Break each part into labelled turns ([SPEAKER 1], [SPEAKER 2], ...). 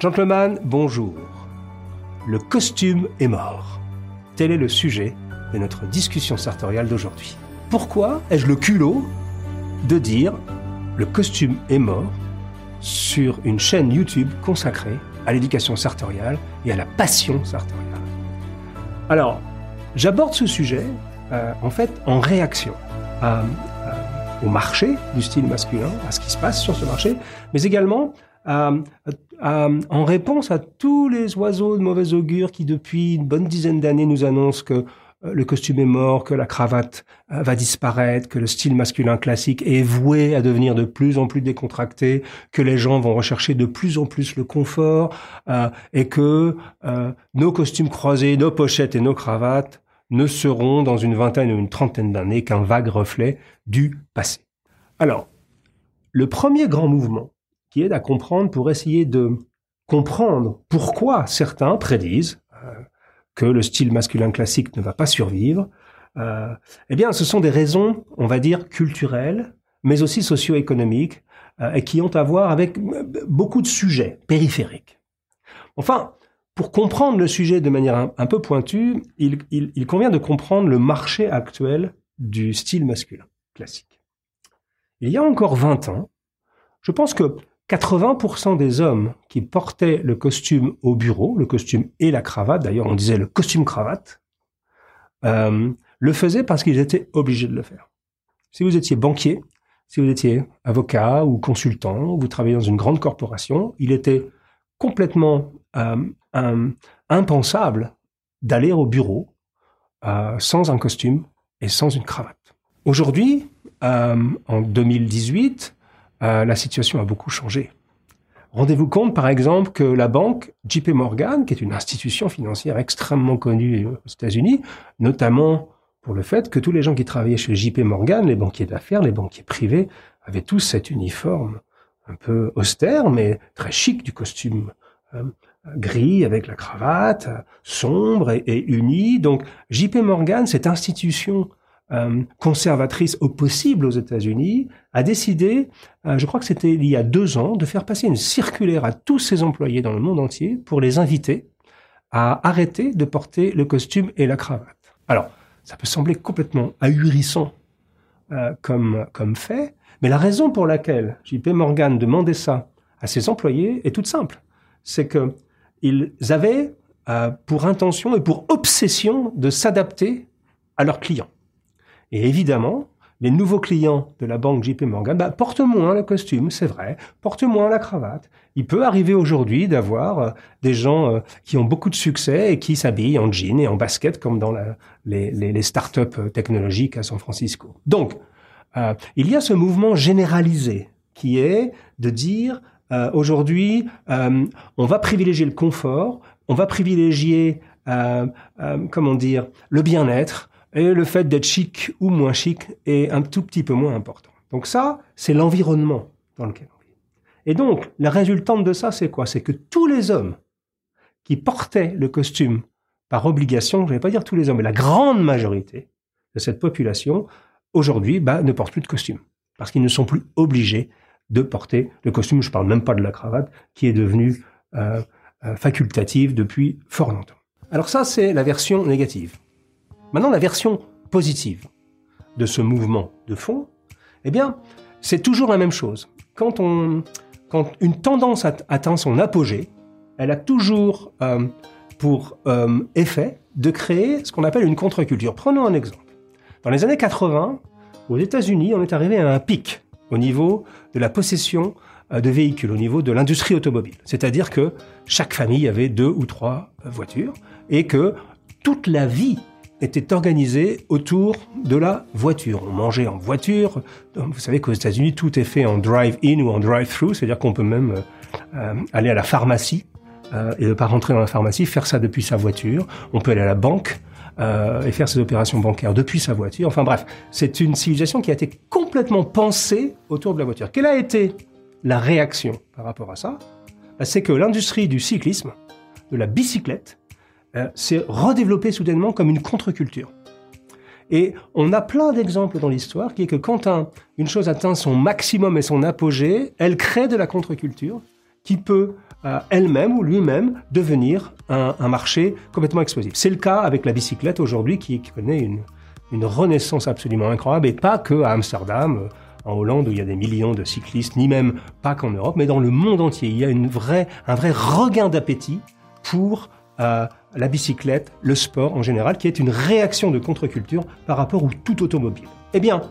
[SPEAKER 1] Gentlemen, bonjour. Le costume est mort. Tel est le sujet de notre discussion sartoriale d'aujourd'hui. Pourquoi ai-je le culot de dire le costume est mort sur une chaîne YouTube consacrée à l'éducation sartoriale et à la passion sartoriale? Alors, j'aborde ce sujet euh, en fait en réaction au marché du style masculin, à ce qui se passe sur ce marché, mais également en réponse à tous les oiseaux de mauvais augure qui, depuis une bonne dizaine d'années, nous annoncent que euh, le costume est mort, que la cravate euh, va disparaître, que le style masculin classique est voué à devenir de plus en plus décontracté, que les gens vont rechercher de plus en plus le confort, euh, et que nos costumes croisés, nos pochettes et nos cravates ne seront dans une vingtaine ou une trentaine d'années qu'un vague reflet du passé. Alors, le premier grand mouvement qui aide à comprendre pour essayer de comprendre pourquoi certains prédisent euh, que le style masculin classique ne va pas survivre, euh, eh bien, ce sont des raisons, on va dire, culturelles, mais aussi socio-économiques, euh, et qui ont à voir avec beaucoup de sujets périphériques. Enfin, pour comprendre le sujet de manière un, peu pointue, il, il, convient de comprendre le marché actuel du style masculin classique. Il y a encore 20 ans, je pense que 80% des hommes qui portaient le costume au bureau, le costume et la cravate, d'ailleurs on disait le costume cravate, euh, le faisaient parce qu'ils étaient obligés de le faire. Si vous étiez banquier, si vous étiez avocat ou consultant, vous travaillez dans une grande corporation, il était complètement euh, impensable d'aller au bureau euh, sans un costume et sans une cravate. Aujourd'hui, en 2018, euh, la situation a beaucoup changé. Rendez-vous compte, par exemple, que la banque JP Morgan, qui est une institution financière extrêmement connue aux États-Unis, notamment pour le fait que tous les gens qui travaillaient chez JP Morgan, les banquiers d'affaires, les banquiers privés, avaient tous cet uniforme un peu austère, mais très chic du costume euh, gris avec la cravate, sombre et, et uni. Donc JP Morgan, cette institution euh, conservatrice au possible aux États-Unis, a décidé, euh, je crois que c'était il y a deux ans, de faire passer une circulaire à tous ses employés dans le monde entier pour les inviter à arrêter de porter le costume et la cravate. Alors, ça peut sembler complètement ahurissant euh, comme, comme fait, mais la raison pour laquelle JP Morgan demandait ça à ses employés est toute simple. C'est que ils avaient pour intention et pour obsession de s'adapter à leurs clients. Et évidemment, les nouveaux clients de la banque JP Morgan bah, portent moins le costume, c'est vrai, portent moins la cravate. Il peut arriver aujourd'hui d'avoir euh, des gens euh, qui ont beaucoup de succès et qui s'habillent en jean et en basket comme dans les, les, les startups euh, technologiques à San Francisco. Donc, il y a ce mouvement généralisé qui est de dire aujourd'hui, on va privilégier le confort, on va privilégier, comment dire, le bien-être, et le fait d'être chic ou moins chic est un tout petit peu moins important. Donc ça, c'est l'environnement dans lequel on vit. Et donc, la résultante de ça, c'est quoi? C'est que tous les hommes qui portaient le costume par obligation, je ne vais pas dire tous les hommes, mais la grande majorité de cette population, aujourd'hui, bah, ne portent plus de costume. Parce qu'ils ne sont plus obligés de porter le costume. Je ne parle même pas de la cravate, qui est devenue euh, euh, facultative depuis fort longtemps. Alors ça, c'est la version négative. Maintenant, la version positive de ce mouvement de fond, eh bien, c'est toujours la même chose. Quand, on, quand une tendance atteint son apogée, elle a toujours euh, pour euh, effet de créer ce qu'on appelle une contre-culture. Prenons un exemple. Dans les années 80, aux États-Unis, on est arrivé à un pic au niveau de la possession euh, de véhicules, au niveau de l'industrie automobile. C'est-à-dire que chaque famille avait deux ou trois voitures et que toute la vie était organisé autour de la voiture. On mangeait en voiture. Vous savez qu'aux États-Unis, tout est fait en drive-in ou en drive-through, c'est-à-dire qu'on peut même euh, euh, aller à la pharmacie euh, et ne pas rentrer dans la pharmacie, faire ça depuis sa voiture. On peut aller à la banque et faire ses opérations bancaires depuis sa voiture. Enfin bref, c'est une civilisation qui a été complètement pensée autour de la voiture. Quelle a été la réaction par rapport à ça? Bah, C'est que l'industrie du cyclisme, de la bicyclette, s'est euh, redéveloppé soudainement comme une contre-culture. Et on a plein d'exemples dans l'histoire qui est que quand une chose atteint son maximum et son apogée, elle crée de la contre-culture qui peut euh, elle-même ou lui-même devenir un, marché complètement explosif. C'est le cas avec la bicyclette aujourd'hui qui, connaît une, renaissance absolument incroyable et pas que à Amsterdam, en Hollande où il y a des millions de cyclistes, ni même pas qu'en Europe, mais dans le monde entier. Il y a un vrai regain d'appétit pour euh, la bicyclette, le sport en général, qui est une réaction de contre-culture par rapport au tout automobile. Eh bien,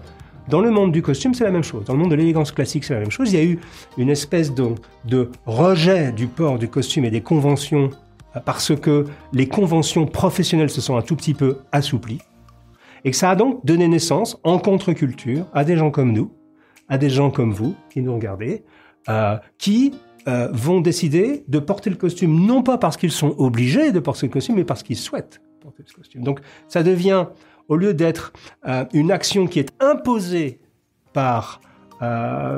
[SPEAKER 1] dans le monde du costume, c'est la même chose. Dans le monde de l'élégance classique, c'est la même chose. Il y a eu une espèce de, rejet du port du costume et des conventions euh, parce que les conventions professionnelles se sont un tout petit peu assouplies. Et que ça a donc donné naissance, en contre-culture, à des gens comme nous, à des gens comme vous qui nous regardez, euh, qui euh, vont décider de porter le costume non pas parce qu'ils sont obligés de porter le costume, mais parce qu'ils souhaitent porter le costume. Donc ça devient, au lieu d'être euh, une action qui est imposée par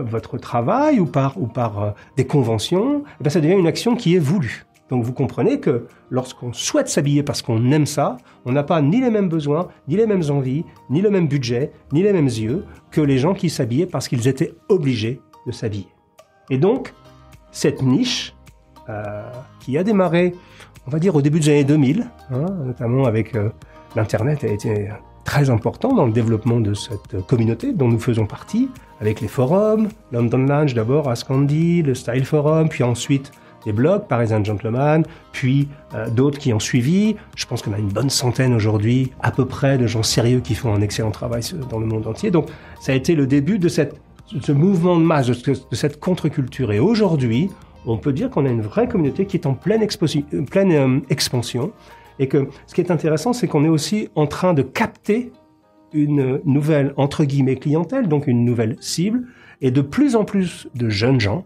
[SPEAKER 1] votre travail ou par, ou par des conventions, eh ça devient une action qui est voulue. Donc vous comprenez que lorsqu'on souhaite s'habiller parce qu'on aime ça, on n'a pas ni les mêmes besoins, ni les mêmes envies, ni le même budget, ni les mêmes yeux que les gens qui s'habillaient parce qu'ils étaient obligés de s'habiller. Et donc, cette niche, euh, qui a démarré, on va dire, au début des années 2000, hein, notamment avec euh, l'Internet, a été très important dans le développement de cette communauté dont nous faisons partie, avec les forums, London Lounge d'abord, Ascandy, le Style Forum, puis ensuite des blogs, Parisian Gentleman, puis euh, d'autres qui ont suivi. Je pense qu'on a une bonne centaine aujourd'hui, à peu près, de gens sérieux qui font un excellent travail dans le monde entier. Donc, ça a été le début de, cette, ce mouvement de masse, de, cette contre-culture. Et aujourd'hui, on peut dire qu'on a une vraie communauté qui est en pleine, euh, pleine euh, expansion. Et que ce qui est intéressant, c'est qu'on est aussi en train de capter une nouvelle, entre guillemets, clientèle, donc une nouvelle cible. Et de plus en plus de jeunes gens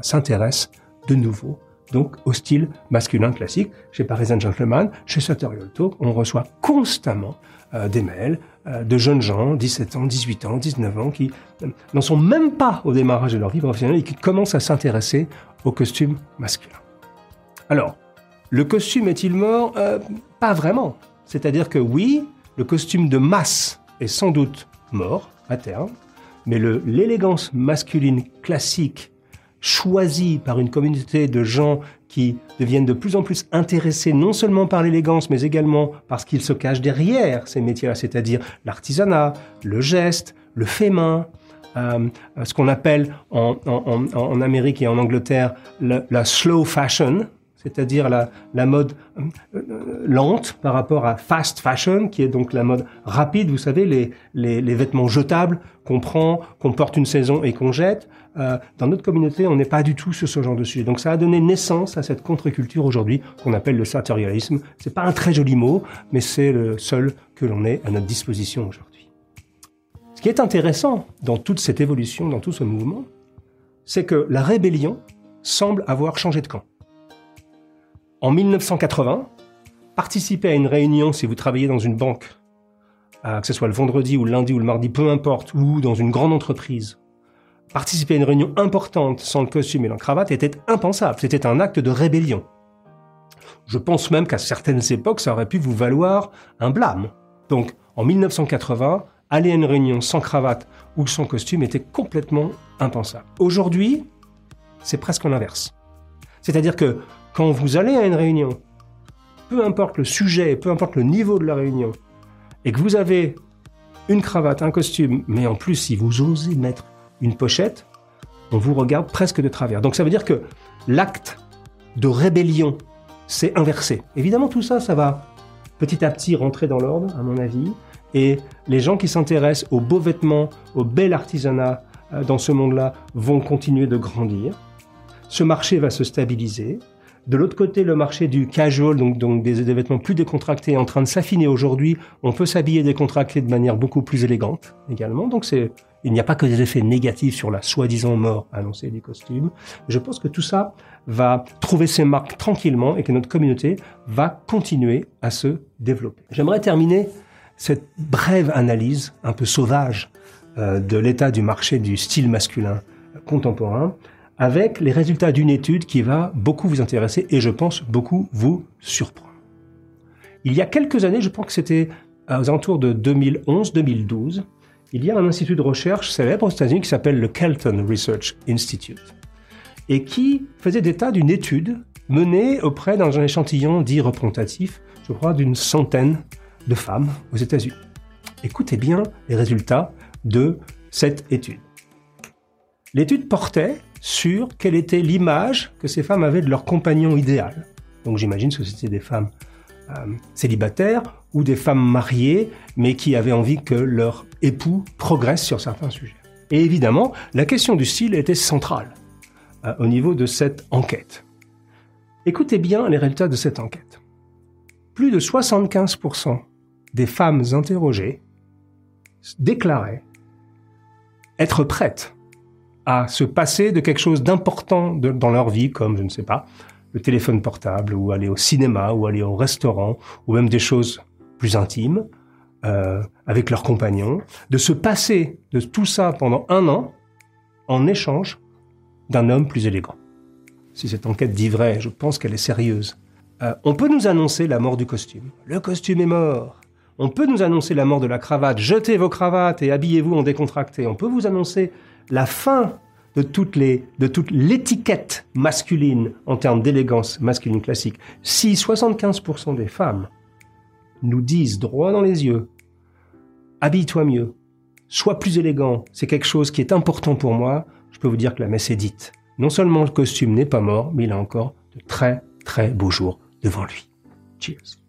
[SPEAKER 1] s'intéressent de nouveau, donc au style masculin classique. Chez Parisian Gentleman, chez Sartorial Talk, on reçoit constamment euh, des mails euh, de jeunes gens, 17 ans, 18 ans, 19 ans, qui euh, n'en sont même pas au démarrage de leur vie professionnelle et qui commencent à s'intéresser au costume masculin. Alors, le costume est-il mort? Pas vraiment. C'est-à-dire que oui, le costume de masse est sans doute mort à terme, mais l'élégance masculine classique choisi par une communauté de gens qui deviennent de plus en plus intéressés non seulement par l'élégance, mais également parce qu'ils se cachent derrière ces métiers-là, c'est-à-dire l'artisanat, le geste, le fait main, euh, ce qu'on appelle en, Amérique et en Angleterre la slow fashion, c'est-à-dire la, la, mode euh, euh, lente par rapport à fast fashion, qui est donc la mode rapide, vous savez, les, les, les vêtements jetables qu'on prend, qu'on porte une saison et qu'on jette. Euh, dans notre communauté, on n'est pas du tout sur ce genre de sujet. Donc ça a donné naissance à cette contre-culture aujourd'hui qu'on appelle le sartorialisme. C'est pas un très joli mot, mais c'est le seul que l'on ait à notre disposition aujourd'hui. Ce qui est intéressant dans toute cette évolution, dans tout ce mouvement, c'est que la rébellion semble avoir changé de camp. En 1980, participer à une réunion si vous travaillez dans une banque, euh, que ce soit le vendredi ou le lundi ou le mardi, peu importe, ou dans une grande entreprise, participer à une réunion importante sans le costume et la cravate était impensable. C'était un acte de rébellion. Je pense même qu'à certaines époques, ça aurait pu vous valoir un blâme. Donc, en 1980, aller à une réunion sans cravate ou sans costume était complètement impensable. Aujourd'hui, c'est presque l'inverse. C'est-à-dire que quand vous allez à une réunion, peu importe le sujet, peu importe le niveau de la réunion, et que vous avez une cravate, un costume, mais en plus, si vous osez mettre une pochette, on vous regarde presque de travers. Donc ça veut dire que l'acte de rébellion s'est inversé. Évidemment, tout ça, ça va petit à petit rentrer dans l'ordre, à mon avis, et les gens qui s'intéressent aux beaux vêtements, au bel artisanat euh, dans ce monde-là vont continuer de grandir. Ce marché va se stabiliser. De l'autre côté, le marché du casual, donc, des, vêtements plus décontractés, est en train de s'affiner aujourd'hui. On peut s'habiller décontracté de manière beaucoup plus élégante également. Donc il n'y a pas que des effets négatifs sur la soi-disant mort annoncée des costumes. Je pense que tout ça va trouver ses marques tranquillement et que notre communauté va continuer à se développer. J'aimerais terminer cette brève analyse un peu sauvage euh, de l'état du marché du style masculin contemporain avec les résultats d'une étude qui va beaucoup vous intéresser et je pense beaucoup vous surprendre. Il y a quelques années, je pense que c'était aux alentours de 2011-2012, il y a un institut de recherche célèbre aux États-Unis qui s'appelle le Kelton Research Institute et qui faisait état d'une étude menée auprès d'un échantillon dit représentatif, je crois, d'une centaine de femmes aux États-Unis. Écoutez bien les résultats de cette étude. L'étude portait sur quelle était l'image que ces femmes avaient de leur compagnon idéal. Donc j'imagine que c'était des femmes euh, célibataires ou des femmes mariées, mais qui avaient envie que leur époux progresse sur certains sujets. Et évidemment, la question du style était centrale euh, au niveau de cette enquête. Écoutez bien les résultats de cette enquête. Plus de 75% des femmes interrogées déclaraient être prêtes à se passer de quelque chose d'important dans leur vie, comme, je ne sais pas, le téléphone portable, ou aller au cinéma, ou aller au restaurant, ou même des choses plus intimes, euh, avec leurs compagnons, de se passer de tout ça pendant un an en échange d'un homme plus élégant. Si cette enquête dit vrai, je pense qu'elle est sérieuse. Euh, on peut nous annoncer la mort du costume. Le costume est mort. On peut nous annoncer la mort de la cravate. Jetez vos cravates et habillez-vous en décontracté. On peut vous annoncer la fin de toute l'étiquette masculine en termes d'élégance masculine classique. Si 75% des femmes nous disent droit dans les yeux, habille-toi mieux, sois plus élégant, c'est quelque chose qui est important pour moi, je peux vous dire que la messe est dite. Non seulement le costume n'est pas mort, mais il a encore de très très beaux jours devant lui. Cheers.